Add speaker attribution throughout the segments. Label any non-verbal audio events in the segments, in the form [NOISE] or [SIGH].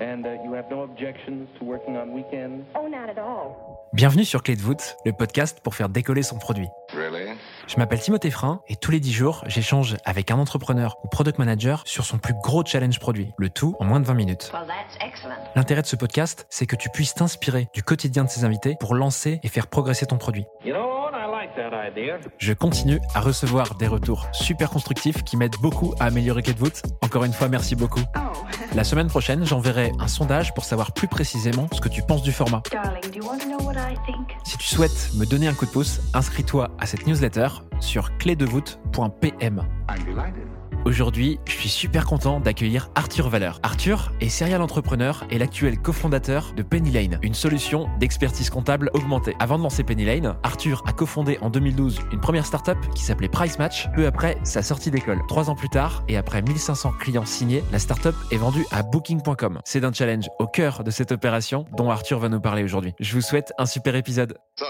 Speaker 1: And uh, you have no objections to working on weekends?
Speaker 2: Oh, not at all.
Speaker 3: Bienvenue sur Clé de voûte, le podcast pour faire décoller son produit.
Speaker 4: Really?
Speaker 3: Je m'appelle Timothée Frein et tous les 10 jours, j'échange avec un entrepreneur ou product manager sur son plus gros challenge produit, le tout en moins de 20 minutes.
Speaker 2: Well, that's excellent.
Speaker 3: L'intérêt de ce podcast, c'est que tu puisses t'inspirer du quotidien de ses invités pour lancer et faire progresser ton produit.
Speaker 1: You know what? I like that idea.
Speaker 3: Je continue à recevoir des retours super constructifs qui m'aident beaucoup à améliorer Clé de voûte. Encore une fois, merci beaucoup.
Speaker 2: Oh,
Speaker 3: La semaine prochaine, j'enverrai un sondage pour savoir plus précisément ce que tu penses du format. Si tu souhaites me donner un coup de pouce, inscris-toi à cette newsletter sur clédevoûte.pm.
Speaker 4: I'm delighted.
Speaker 3: Aujourd'hui, je suis super content d'accueillir Arthur Valeur. Arthur est serial entrepreneur et l'actuel cofondateur de Penny Lane, une solution d'expertise comptable augmentée. Avant de lancer Penny Lane, Arthur a cofondé en 2012 une première startup qui s'appelait Price Match, peu après sa sortie d'école. Trois ans plus tard, et après 1500 clients signés, la startup est vendue à Booking.com. C'est d'un challenge au cœur de cette opération dont Arthur va nous parler aujourd'hui. Je vous souhaite un super épisode.
Speaker 4: Go.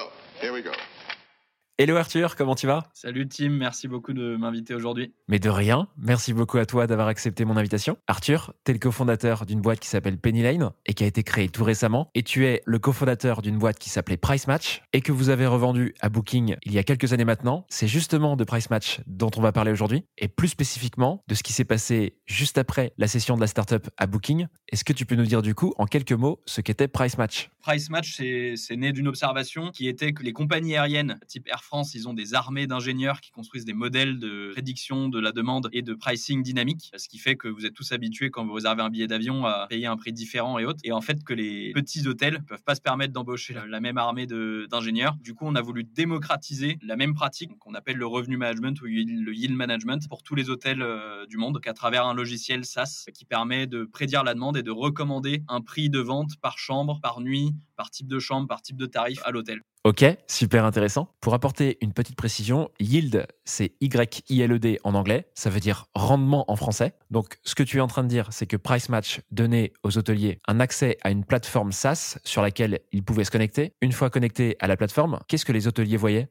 Speaker 3: Hello Arthur, comment tu vas?
Speaker 5: Salut Tim, merci beaucoup de m'inviter aujourd'hui.
Speaker 3: Mais de rien, merci beaucoup à toi d'avoir accepté mon invitation. Arthur, tu es le cofondateur d'une boîte qui s'appelle Penny Lane et qui a été créée tout récemment. Et tu es le cofondateur d'une boîte qui s'appelait Price Match et que vous avez revendu à Booking il y a quelques années maintenant. C'est justement de Price Match dont on va parler aujourd'hui et plus spécifiquement de ce qui s'est passé juste après la session de la startup à Booking. Est-ce que tu peux nous dire du coup en quelques mots ce qu'était Price Match?
Speaker 5: Price Match, c'est c'est né d'une observation qui était que les compagnies aériennes, type Air France, ils ont des armées d'ingénieurs qui construisent des modèles de prédiction de la demande et de pricing dynamique, ce qui fait que vous êtes tous habitués quand vous réservez un billet d'avion à payer un prix différent et autres. Et en fait, que les petits hôtels peuvent pas se permettre d'embaucher la, même armée d'ingénieurs. Du coup, on a voulu démocratiser la même pratique qu'on appelle le revenu management ou le yield management pour tous les hôtels euh, du monde qu'à travers un logiciel SaaS qui permet de prédire la demande et de recommander un prix de vente par chambre, par nuit, par type de chambre, par type de tarif à l'hôtel.
Speaker 3: Ok, super intéressant. Pour apporter une petite précision, yield, c'est Y-I-L-E-D en anglais, ça veut dire rendement en français. Donc ce que tu es en train de dire, c'est que Price Match donnait aux hôteliers un accès à une plateforme SaaS sur laquelle ils pouvaient se connecter. Une fois connectés à la plateforme, qu'est-ce que les hôteliers voyaient?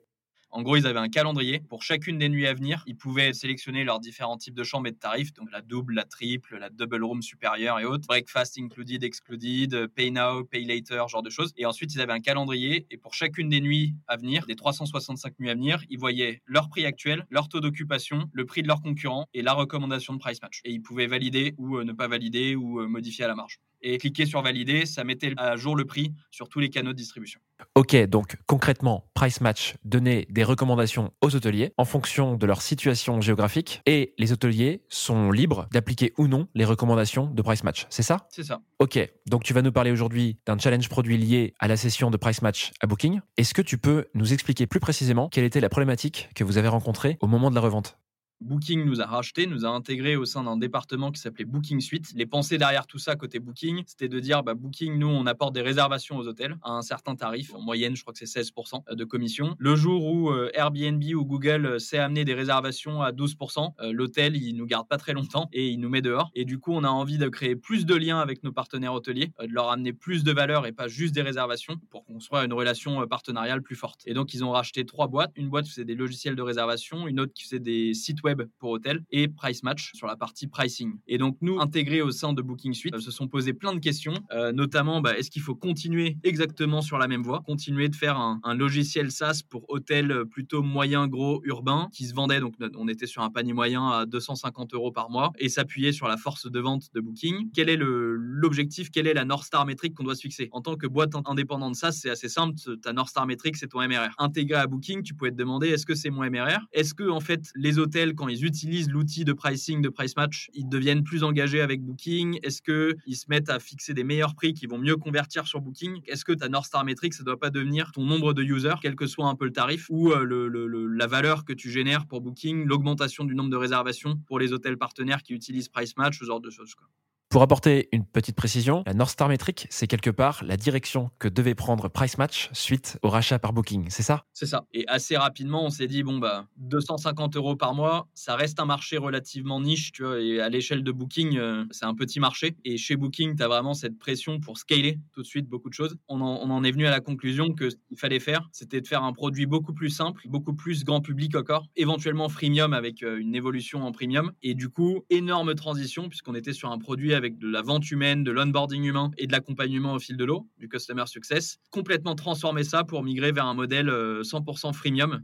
Speaker 5: En gros, ils avaient un calendrier. Pour chacune des nuits à venir, ils pouvaient sélectionner leurs différents types de chambres et de tarifs, donc la double, la triple, la double room supérieure et autres, breakfast included, excluded, pay now, pay later, genre de choses. Et ensuite, ils avaient un calendrier et pour chacune des nuits à venir, des 365 nuits à venir, ils voyaient leur prix actuel, leur taux d'occupation, le prix de leurs concurrents et la recommandation de price match. Et ils pouvaient valider ou euh, ne pas valider ou euh, modifier à la marge. Et cliquer sur valider, ça mettait à jour le prix sur tous les canaux de distribution.
Speaker 3: Ok, donc concrètement, Price Match donnait des recommandations aux hôteliers en fonction de leur situation géographique et les hôteliers sont libres d'appliquer ou non les recommandations de Price Match. C'est ça?
Speaker 5: C'est ça.
Speaker 3: Ok, donc tu vas nous parler aujourd'hui d'un challenge produit lié à la session de Price Match à Booking. Est-ce que tu peux nous expliquer plus précisément quelle était la problématique que vous avez rencontrée au moment de la revente?
Speaker 5: Booking nous a racheté, nous a intégré au sein d'un département qui s'appelait Booking Suite. Les pensées derrière tout ça côté Booking, c'était de dire bah, Booking, nous, on apporte des réservations aux hôtels à un certain tarif. En moyenne, je crois que c'est 16% de commission. Le jour où euh, Airbnb ou Google euh, sait amener des réservations à 12%, euh, l'hôtel, il nous garde pas très longtemps et il nous met dehors. Et du coup, on a envie de créer plus de liens avec nos partenaires hôteliers, euh, de leur amener plus de valeur et pas juste des réservations pour construire une relation euh, partenariale plus forte. Et donc, ils ont racheté trois boîtes. Une boîte qui faisait des logiciels de réservation, une autre qui faisait des sites web pour hôtels et Price Match sur la partie pricing. Et donc, nous, intégrés au sein de Booking Suite, euh, se sont posé plein de questions, euh, notamment bah, est-ce qu'il faut continuer exactement sur la même voie, continuer de faire un, logiciel SaaS pour hôtels euh, plutôt moyen, gros, urbain, qui se vendait, donc on était sur un panier moyen à 250 euros par mois, et s'appuyer sur la force de vente de Booking. Quel est l'objectif, quelle est la North Star métrique qu'on doit se fixer? En tant que boîte in- indépendante SaaS, c'est assez simple, ta North Star métrique, c'est ton MRR. Intégré à Booking, tu pouvais te demander est-ce que c'est mon MRR Est-ce que, en fait, les hôtels, quand ils utilisent l'outil de pricing de Price Match, ils deviennent plus engagés avec Booking Est-ce qu'ils se mettent à fixer des meilleurs prix qui vont mieux convertir sur Booking? Est-ce que ta North Star Metric, ça doit pas devenir ton nombre de users, quel que soit un peu le tarif, ou euh, la valeur que tu génères pour Booking, l'augmentation du nombre de réservations pour les hôtels partenaires qui utilisent Price Match, ce genre de choses. quoi?
Speaker 3: Pour apporter une petite précision, la North Star Metric, c'est quelque part la direction que devait prendre Price Match suite au rachat par Booking, c'est ça?
Speaker 5: C'est ça. Et assez rapidement, on s'est dit, bon, bah, 250 euros par mois, ça reste un marché relativement niche, tu vois, et à l'échelle de Booking, euh, c'est un petit marché. Et chez Booking, tu as vraiment cette pression pour scaler tout de suite beaucoup de choses. On en, on en est venu à la conclusion que ce qu'il fallait faire, c'était de faire un produit beaucoup plus simple, beaucoup plus grand public encore, éventuellement freemium avec euh, une évolution en premium. Et du coup, énorme transition, puisqu'on était sur un produit avec de la vente humaine, de l'onboarding humain et de l'accompagnement au fil de l'eau, du customer success. Complètement transformer ça pour migrer vers un modèle 100% freemium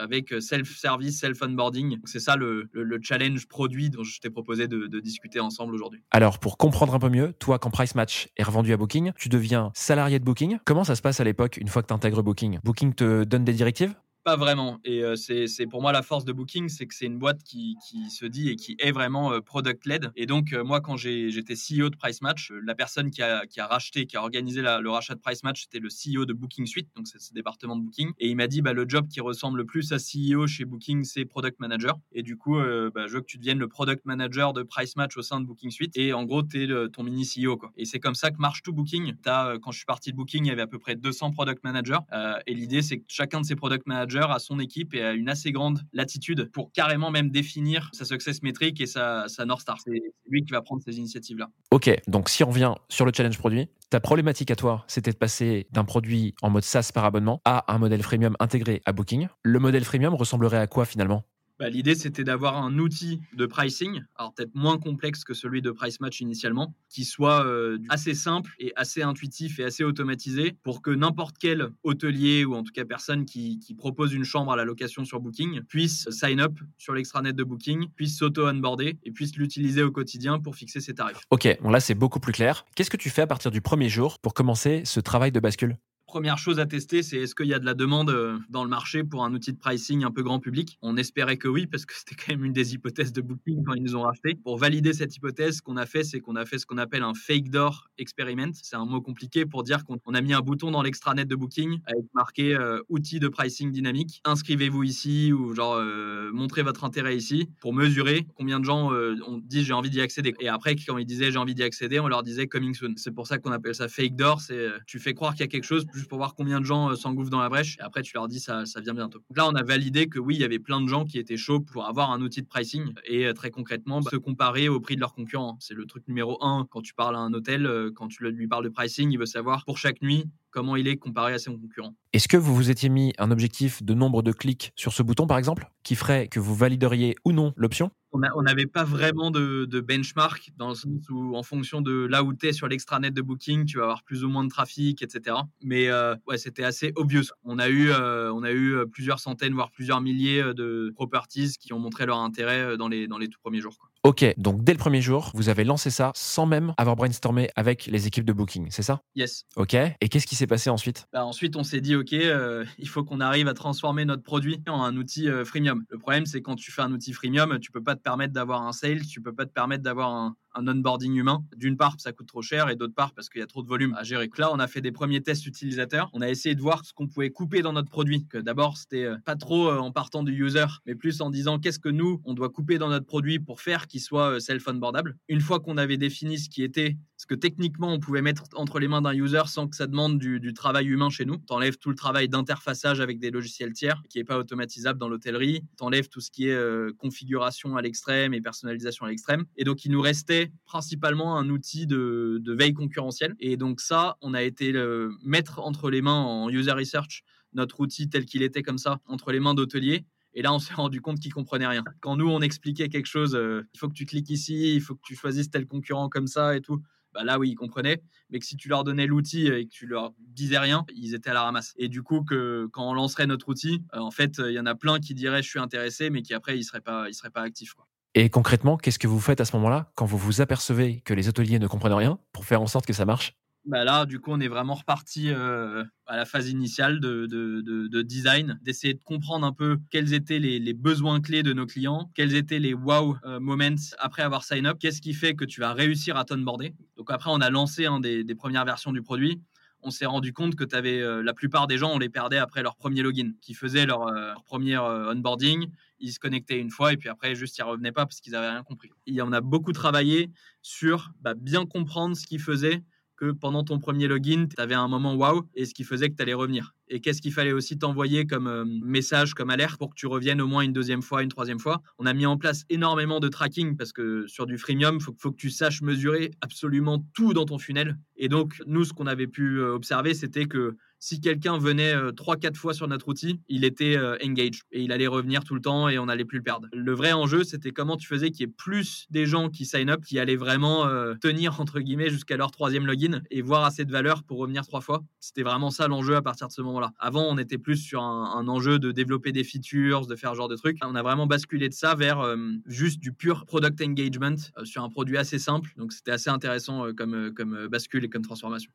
Speaker 5: avec self-service, self-onboarding. C'est ça le, challenge produit dont je t'ai proposé de, de, discuter ensemble aujourd'hui.
Speaker 3: Alors, pour comprendre un peu mieux, toi, quand Price Match est revendu à Booking, tu deviens salarié de Booking. Comment ça se passe à l'époque une fois que tu intègres Booking? Booking te donne des directives?
Speaker 5: Pas vraiment. Et euh, c'est pour moi la force de Booking, c'est que c'est une boîte qui, qui, se dit et qui est vraiment euh, product-led. Et donc, euh, moi, quand j'étais CEO de Price Match, la personne qui a, qui a, racheté, qui a organisé le rachat de Price Match, c'était le CEO de Booking Suite, donc c'est ce département de Booking. Et il m'a dit, bah, le job qui ressemble le plus à CEO chez Booking, c'est Product Manager. Et du coup, bah, je veux que tu deviennes le Product Manager de Price Match au sein de Booking Suite. Et en gros, tu es ton mini CEO. Quoi. Et c'est comme ça que marche tout Booking. As, quand je suis parti de Booking, il y avait à peu près 200 Product Managers. et l'idée, c'est que chacun de ces Product Managers a son équipe et a une assez grande latitude pour carrément même définir sa success métrique et sa, sa North Star. C'est lui qui va prendre ces initiatives-là.
Speaker 3: Ok, donc si on revient sur le challenge produit, ta problématique à toi, c'était de passer d'un produit en mode SaaS par abonnement à un modèle freemium intégré à Booking. Le modèle freemium ressemblerait à quoi finalement?
Speaker 5: Bah, l'idée, c'était d'avoir un outil de pricing, alors peut-être moins complexe que celui de Price Match initialement, qui soit euh, assez simple et assez intuitif et assez automatisé pour que n'importe quel hôtelier ou en tout cas personne qui, propose une chambre à la location sur Booking puisse sign up sur l'extranet de Booking, puisse s'auto-onboarder et puisse l'utiliser au quotidien pour fixer ses tarifs.
Speaker 3: Ok, bon là c'est beaucoup plus clair. Qu'est-ce que tu fais à partir du premier jour pour commencer ce travail de bascule?
Speaker 5: Première chose à tester, c'est est-ce qu'il y a de la demande euh, dans le marché pour un outil de pricing un peu grand public? On espérait que oui, parce que c'était quand même une des hypothèses de Booking quand ils nous ont racheté. Pour valider cette hypothèse, ce qu'on a fait, c'est qu'on a fait ce qu'on appelle un fake door experiment. C'est un mot compliqué pour dire qu'on a mis un bouton dans l'extranet de Booking avec marqué euh, outil de pricing dynamique. Inscrivez-vous ici ou genre euh, montrez votre intérêt ici pour mesurer combien de gens ont dit j'ai envie d'y accéder. Et après, quand ils disaient j'ai envie d'y accéder, on leur disait coming soon. C'est pour ça qu'on appelle ça fake door. C'est tu fais croire qu'il y a quelque chose pour voir combien de gens euh, s'engouffrent dans la brèche. Et après, tu leur dis ça, ça vient bientôt. Là, on a validé que oui, il y avait plein de gens qui étaient chauds pour avoir un outil de pricing et euh, très concrètement bah, se comparer au prix de leurs concurrents. C'est le truc numéro un quand tu parles à un hôtel, euh, quand tu lui parles de pricing, il veut savoir pour chaque nuit comment il est comparé à ses concurrents.
Speaker 3: Est-ce que vous vous étiez mis un objectif de nombre de clics sur ce bouton, par exemple, qui ferait que vous valideriez ou non l'option?
Speaker 5: On n'avait pas vraiment de, benchmark dans le sens où, en fonction de là où tu es sur l'extranet de Booking, tu vas avoir plus ou moins de trafic, etc. Mais euh, ouais, c'était assez obvious. On a, eu, euh, on a eu euh, plusieurs centaines, voire plusieurs milliers de properties qui ont montré leur intérêt dans les, dans les tout premiers jours.
Speaker 3: Ok, donc dès le premier jour, vous avez lancé ça sans même avoir brainstormé avec les équipes de Booking, c'est ça?
Speaker 5: Yes.
Speaker 3: Ok, et qu'est-ce qui s'est passé ensuite?
Speaker 5: Bah, Ensuite, on s'est dit, ok, euh, [LAUGHS] il faut qu'on arrive à transformer notre produit en un outil euh, freemium. Le problème, c'est quand tu fais un outil freemium, tu peux pas te permettre d'avoir un sales, tu peux pas te permettre d'avoir un, un onboarding humain. D'une part, ça coûte trop cher et d'autre part, parce qu'il y a trop de volume à gérer. Là, on a fait des premiers tests utilisateurs. On a essayé de voir ce qu'on pouvait couper dans notre produit. D'abord, c'était euh, pas trop euh, en partant du user, mais plus en disant qu'est-ce que nous, on doit couper dans notre produit pour faire qu'il soit euh, self-onboardable. Une fois qu'on avait défini ce qui était, ce que techniquement on pouvait mettre entre les mains d'un user sans que ça demande du, travail humain chez nous, t'enlèves tout le travail d'interfaçage avec des logiciels tiers qui est pas automatisable dans l'hôtellerie, t'enlèves tout ce qui est configuration à l'extrême et personnalisation à l'extrême. Et donc, il nous restait principalement un outil de, veille concurrentielle. Et donc ça, on a été mettre entre les mains en user research notre outil tel qu'il était comme ça entre les mains d'hôteliers. Et là, on s'est rendu compte qu'ils comprenaient rien. Quand nous, on expliquait quelque chose, euh, il faut que tu cliques ici, il faut que tu choisisses tel concurrent comme ça et tout. Bah là, oui, ils comprenaient. Mais que si tu leur donnais l'outil et que tu leur disais rien, ils étaient à la ramasse. Et du coup, que quand on lancerait notre outil, euh, en fait, il y en a plein qui diraient je suis intéressé, mais qui après, ils seraient pas, ils seraient pas actifs. Quoi.
Speaker 3: Et concrètement, qu'est-ce que vous faites à ce moment-là quand vous vous apercevez que les hôteliers ne comprennent rien pour faire en sorte que ça marche?
Speaker 5: Bah là, du coup, on est vraiment reparti euh, à la phase initiale de, de, design, d'essayer de comprendre un peu quels étaient les, besoins clés de nos clients, quels étaient les wow euh, moments après avoir sign up, qu'est-ce qui fait que tu vas réussir à t'onboarder? Donc après, on a lancé un des, premières versions du produit on s'est rendu compte que avais, euh, la plupart des gens, on les perdait après leur premier login, qui faisaient leur, euh, premier euh, onboarding. Ils se connectaient une fois et puis après, juste, ils revenaient pas parce qu'ils n'avaient rien compris. Et on a beaucoup travaillé sur bah, bien comprendre ce qui faisait que pendant ton premier login, tu avais un moment wow et ce qui faisait que tu allais revenir. Et qu'est-ce qu'il fallait aussi t'envoyer comme euh, message, comme alerte pour que tu reviennes au moins une deuxième fois, une troisième fois? On a mis en place énormément de tracking parce que sur du freemium, il faut, que tu saches mesurer absolument tout dans ton funnel. Et donc, nous, ce qu'on avait pu euh, observer, c'était que si quelqu'un venait 3-4 euh, fois sur notre outil, il était engaged et il allait revenir tout le temps et on n'allait plus le perdre. Le vrai enjeu, c'était comment tu faisais qu'il y ait plus des gens qui sign up, qui allaient vraiment tenir entre guillemets jusqu'à leur troisième login et voir assez de valeur pour revenir trois fois. C'était vraiment ça l'enjeu à partir de ce moment-là. Avant, on était plus sur un, enjeu de développer des features, de faire ce genre de trucs. On a vraiment basculé de ça vers juste du pur product engagement sur un produit assez simple. Donc c'était assez intéressant comme, comme bascule et comme transformation.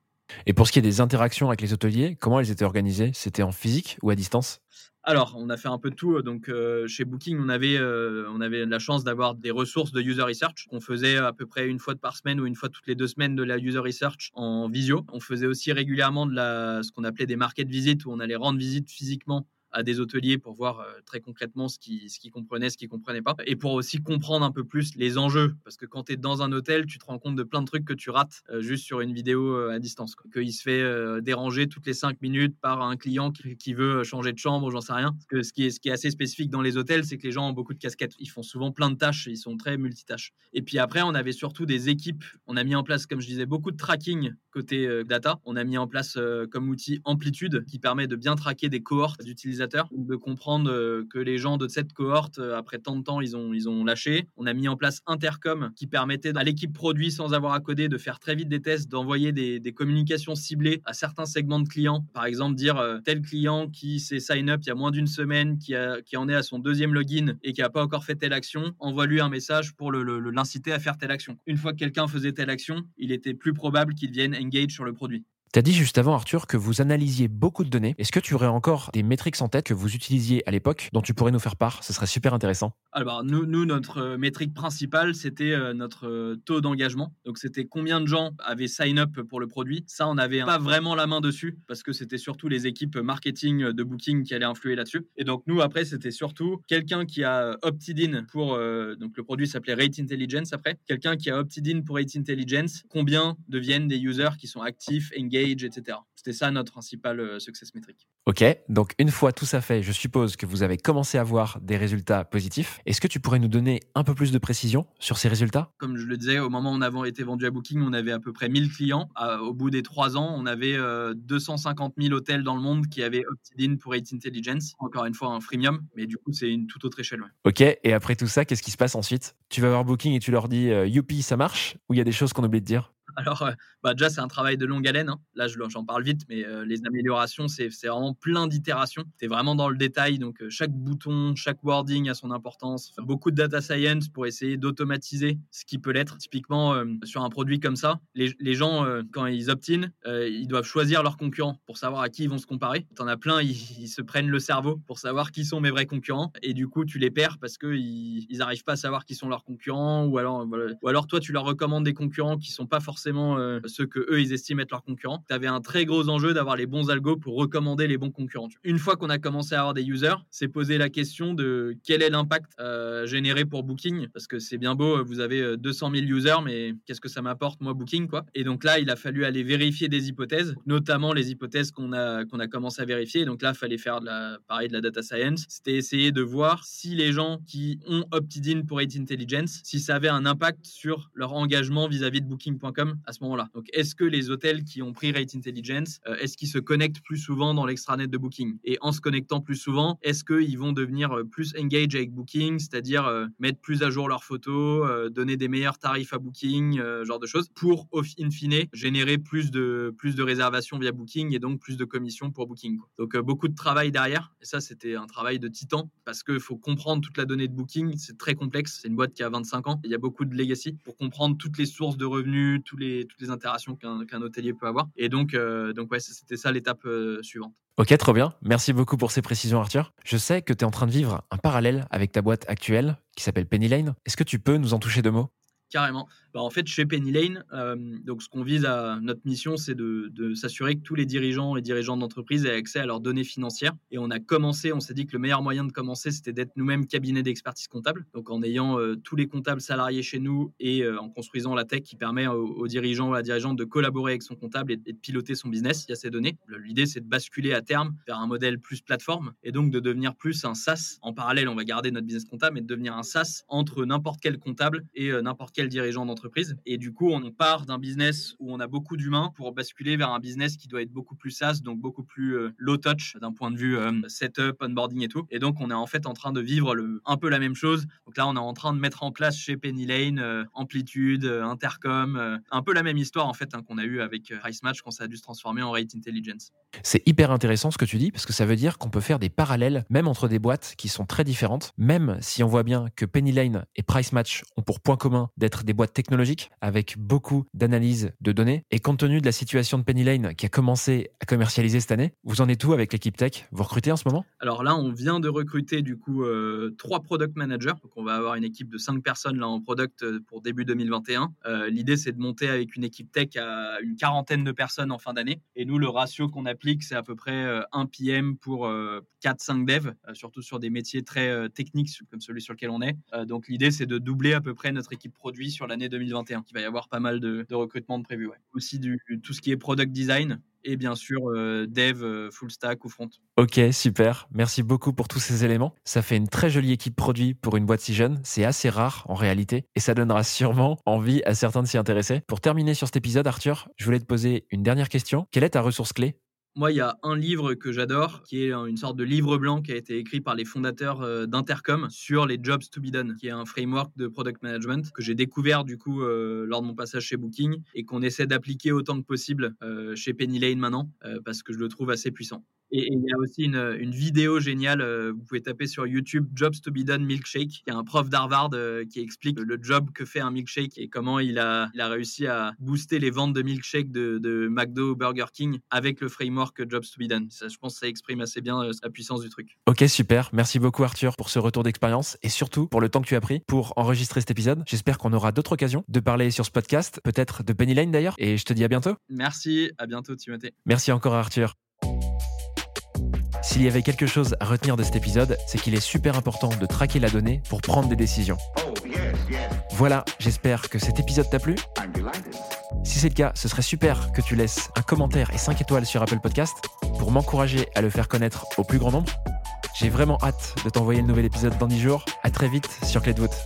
Speaker 3: Et pour ce qui est des interactions avec les hôteliers, comment elles étaient organisées? C'était en physique ou à distance?
Speaker 5: Alors, on a fait un peu de tout. Donc, euh, chez Booking, on avait, euh, on avait la chance d'avoir des ressources de user research qu'on faisait à peu près une fois par semaine ou une fois toutes les deux semaines de la user research en visio. On faisait aussi régulièrement de la, ce qu'on appelait des market visits où on allait rendre visite physiquement à des hôteliers pour voir euh, très concrètement ce qu'ils ce qui comprenaient, ce qu'ils comprenaient pas, et pour aussi comprendre un peu plus les enjeux. Parce que quand tu es dans un hôtel, tu te rends compte de plein de trucs que tu rates euh, juste sur une vidéo euh, à distance. Qu'il se fait déranger toutes les cinq minutes par un client qui, veut changer de chambre, j'en sais rien. Que ce qui, est, ce qui est assez spécifique dans les hôtels, c'est que les gens ont beaucoup de casquettes. Ils font souvent plein de tâches, ils sont très multitâches. Et puis après, on avait surtout des équipes. On a mis en place, comme je disais, beaucoup de tracking côté data. On a mis en place comme outil Amplitude qui permet de bien traquer des cohortes d'utilisateurs, de comprendre euh, que les gens de cette cohorte, euh, après tant de temps, ils ont, ils ont lâché. On a mis en place Intercom qui permettait à l'équipe produit, sans avoir à coder, de faire très vite des tests, d'envoyer des, communications ciblées à certains segments de clients. Par exemple, dire euh, tel client qui s'est sign up il y a moins d'une semaine, qui, qui en est à son deuxième login et qui n'a pas encore fait telle action, envoie-lui un message pour l'inciter le, à faire telle action. Une fois que quelqu'un faisait telle action, il était plus probable qu'il vienne engage sur le produit.
Speaker 3: Tu as dit juste avant, Arthur, que vous analysiez beaucoup de données. Est-ce que tu aurais encore des métriques en tête que vous utilisiez à l'époque dont tu pourrais nous faire part? Ce serait super intéressant.
Speaker 5: Alors, nous, notre euh, métrique principale, c'était euh, notre euh, taux d'engagement. Donc, c'était combien de gens avaient sign up pour le produit. Ça, on n'avait pas vraiment la main dessus parce que c'était surtout les équipes marketing de Booking qui allaient influer là-dessus. Et donc, nous, après, c'était surtout quelqu'un qui a opted in pour. donc, le produit s'appelait Rate Intelligence après. Quelqu'un qui a opted in pour Rate Intelligence. Combien deviennent des users qui sont actifs, engaged etc. C'était ça notre principal euh, success metric.
Speaker 3: Ok, donc une fois tout ça fait, je suppose que vous avez commencé à voir des résultats positifs. Est-ce que tu pourrais nous donner un peu plus de précision sur ces résultats?
Speaker 5: Comme je le disais, au moment où on avait été vendu à Booking, on avait à peu près 1000 clients. au bout des trois ans, on avait 250 euh, 000 hôtels dans le monde qui avaient opted-in pour Rate Intelligence. Encore une fois, un freemium, mais du coup, c'est une toute autre échelle.
Speaker 3: Ok, et après tout ça, qu'est-ce qui se passe ensuite? Tu vas voir Booking et tu leur dis euh, Youpi, ça marche? Ou il y a des choses qu'on oublie de dire? [LAUGHS]
Speaker 5: alors, euh, bah déjà, c'est un travail de longue haleine. Hein. Là, j'en parle vite, mais euh, les améliorations, c'est vraiment plein d'itérations. Tu es vraiment dans le détail. Donc, euh, chaque bouton, chaque wording a son importance. beaucoup de data science pour essayer d'automatiser ce qui peut l'être. Typiquement, sur un produit comme ça, les, gens, quand ils opt-in, ils doivent choisir leurs concurrents pour savoir à qui ils vont se comparer. Tu en as plein, ils, se prennent le cerveau pour savoir qui sont mes vrais concurrents. Et du coup, tu les perds parce qu'ils n'arrivent pas à savoir qui sont leurs concurrents. Ou alors, ou alors, toi, tu leur recommandes des concurrents qui sont pas forcément forcément euh, ceux que eux ils estiment être leurs concurrents. Tu avais un très gros enjeu d'avoir les bons algos pour recommander les bons concurrents. Une fois qu'on a commencé à avoir des users, c'est poser la question de quel est l'impact euh, généré pour Booking parce que c'est bien beau, vous avez 200 euh, 000 users, mais qu'est-ce que ça m'apporte moi Booking quoi Et donc là, il a fallu aller vérifier des hypothèses, notamment les hypothèses qu'on a qu'on a commencé à vérifier. Donc là, il fallait faire de la pareil de la data science. C'était essayer de voir si les gens qui ont opted in pour Rate Intelligence, si ça avait un impact sur leur engagement vis-à-vis de Booking.com à ce moment-là. Donc, est-ce que les hôtels qui ont pris Rate Intelligence, euh, est-ce qu'ils se connectent plus souvent dans l'extranet de Booking? Et en se connectant plus souvent, est-ce qu'ils vont devenir euh, plus engage avec Booking, c'est-à-dire euh, mettre plus à jour leurs photos, donner des meilleurs tarifs à Booking, genre de choses, pour, in fine, générer plus de, plus de réservations via Booking et donc plus de commissions pour Booking. Donc, beaucoup de travail derrière. Et ça, c'était un travail de titan parce qu'il faut comprendre toute la donnée de Booking. C'est très complexe. C'est une boîte qui a 25 ans. Il y a beaucoup de legacy pour comprendre toutes les sources de revenus, tous les toutes les interactions qu'un hôtelier peut avoir. Et donc, euh, donc ouais, c'était ça l'étape euh, suivante.
Speaker 3: Ok, trop bien. Merci beaucoup pour ces précisions, Arthur. Je sais que tu es en train de vivre un parallèle avec ta boîte actuelle qui s'appelle Penny Lane. Est-ce que tu peux nous en toucher deux mots?
Speaker 5: Carrément. Bah, En fait, chez Penny Lane, euh, donc ce qu'on vise à notre mission, c'est de, s'assurer que tous les dirigeants et dirigeants d'entreprise aient accès à leurs données financières. Et on a commencé, on s'est dit que le meilleur moyen de commencer, c'était d'être nous-mêmes cabinet d'expertise comptable. Donc en ayant euh, tous les comptables salariés chez nous et euh, en construisant la tech qui permet aux, dirigeants ou à la dirigeante de collaborer avec son comptable et, de piloter son business via ces données. L'idée, c'est de basculer à terme vers un modèle plus plateforme et donc de devenir plus un SaaS. En parallèle, on va garder notre business comptable, mais de devenir un SaaS entre n'importe quel comptable et n'importe quel dirigeant d'entreprise. Et du coup, on part d'un business où on a beaucoup d'humains pour basculer vers un business qui doit être beaucoup plus SaaS, donc beaucoup plus euh, low touch d'un point de vue euh, setup, onboarding et tout. Et donc, on est en fait en train de vivre un peu la même chose. Donc là, on est en train de mettre en place chez Penny Lane euh, Amplitude, Intercom, un peu la même histoire en fait hein, qu'on a eu avec Price Match quand ça a dû se transformer en Rate Intelligence.
Speaker 3: C'est hyper intéressant ce que tu dis parce que ça veut dire qu'on peut faire des parallèles même entre des boîtes qui sont très différentes, même si on voit bien que Penny Lane et Price Match ont pour point commun d'être des boîtes technologiques avec beaucoup d'analyse de données. Et compte tenu de la situation de Penny Lane qui a commencé à commercialiser cette année, vous en êtes où avec l'équipe tech? Vous recrutez en ce moment?
Speaker 5: Alors là, on vient de recruter du coup euh, trois product managers. Donc on va avoir une équipe de cinq personnes là en product euh, pour début 2021. Euh, L'idée, c'est de monter avec une équipe tech à une quarantaine de personnes en fin d'année. Et nous, le ratio qu'on applique, c'est à peu près euh, 1 PM pour euh, 4-5 devs, surtout sur des métiers très techniques comme celui sur lequel on est. Donc l'idée, c'est de doubler à peu près notre équipe produit sur l'année 2021. Il va y avoir pas mal de, recrutements de prévus. Aussi du, tout ce qui est product design et bien sûr euh, dev euh, full stack ou front.
Speaker 3: Ok, super. Merci beaucoup pour tous ces éléments. Ça fait une très jolie équipe produit pour une boîte si jeune. C'est assez rare en réalité et ça donnera sûrement envie à certains de s'y intéresser. Pour terminer sur cet épisode, Arthur, je voulais te poser une dernière question. Quelle est ta ressource clé?
Speaker 5: Moi, il y a un livre que j'adore, qui est une sorte de livre blanc qui a été écrit par les fondateurs euh, d'Intercom sur les jobs to be done, qui est un framework de product management que j'ai découvert du coup euh, lors de mon passage chez Booking et qu'on essaie d'appliquer autant que possible euh, chez Penny Lane maintenant, parce que je le trouve assez puissant. Et il y a aussi une, une vidéo géniale, euh, vous pouvez taper sur YouTube Jobs to be done milkshake. Il y a un prof d'Harvard euh, qui explique le job que fait un milkshake et comment il a, il a réussi à booster les ventes de milkshake de, de McDo ou Burger King avec le framework Jobs to be done. Ça, je pense que ça exprime assez bien euh, la puissance du truc.
Speaker 3: Ok, super. Merci beaucoup Arthur pour ce retour d'expérience et surtout pour le temps que tu as pris pour enregistrer cet épisode. J'espère qu'on aura d'autres occasions de parler sur ce podcast, peut-être de Penny Lane d'ailleurs. Et je te dis à bientôt.
Speaker 5: Merci, à bientôt Timothée.
Speaker 3: Merci encore à Arthur. S'il y avait quelque chose à retenir de cet épisode, c'est qu'il est super important de traquer la donnée pour prendre des décisions. Voilà, j'espère que cet épisode t'a plu. Si c'est le cas, ce serait super que tu laisses un commentaire et 5 étoiles sur Apple Podcast pour m'encourager à le faire connaître au plus grand nombre. J'ai vraiment hâte de t'envoyer le nouvel épisode dans 10 jours. À très vite sur Clé de voûte.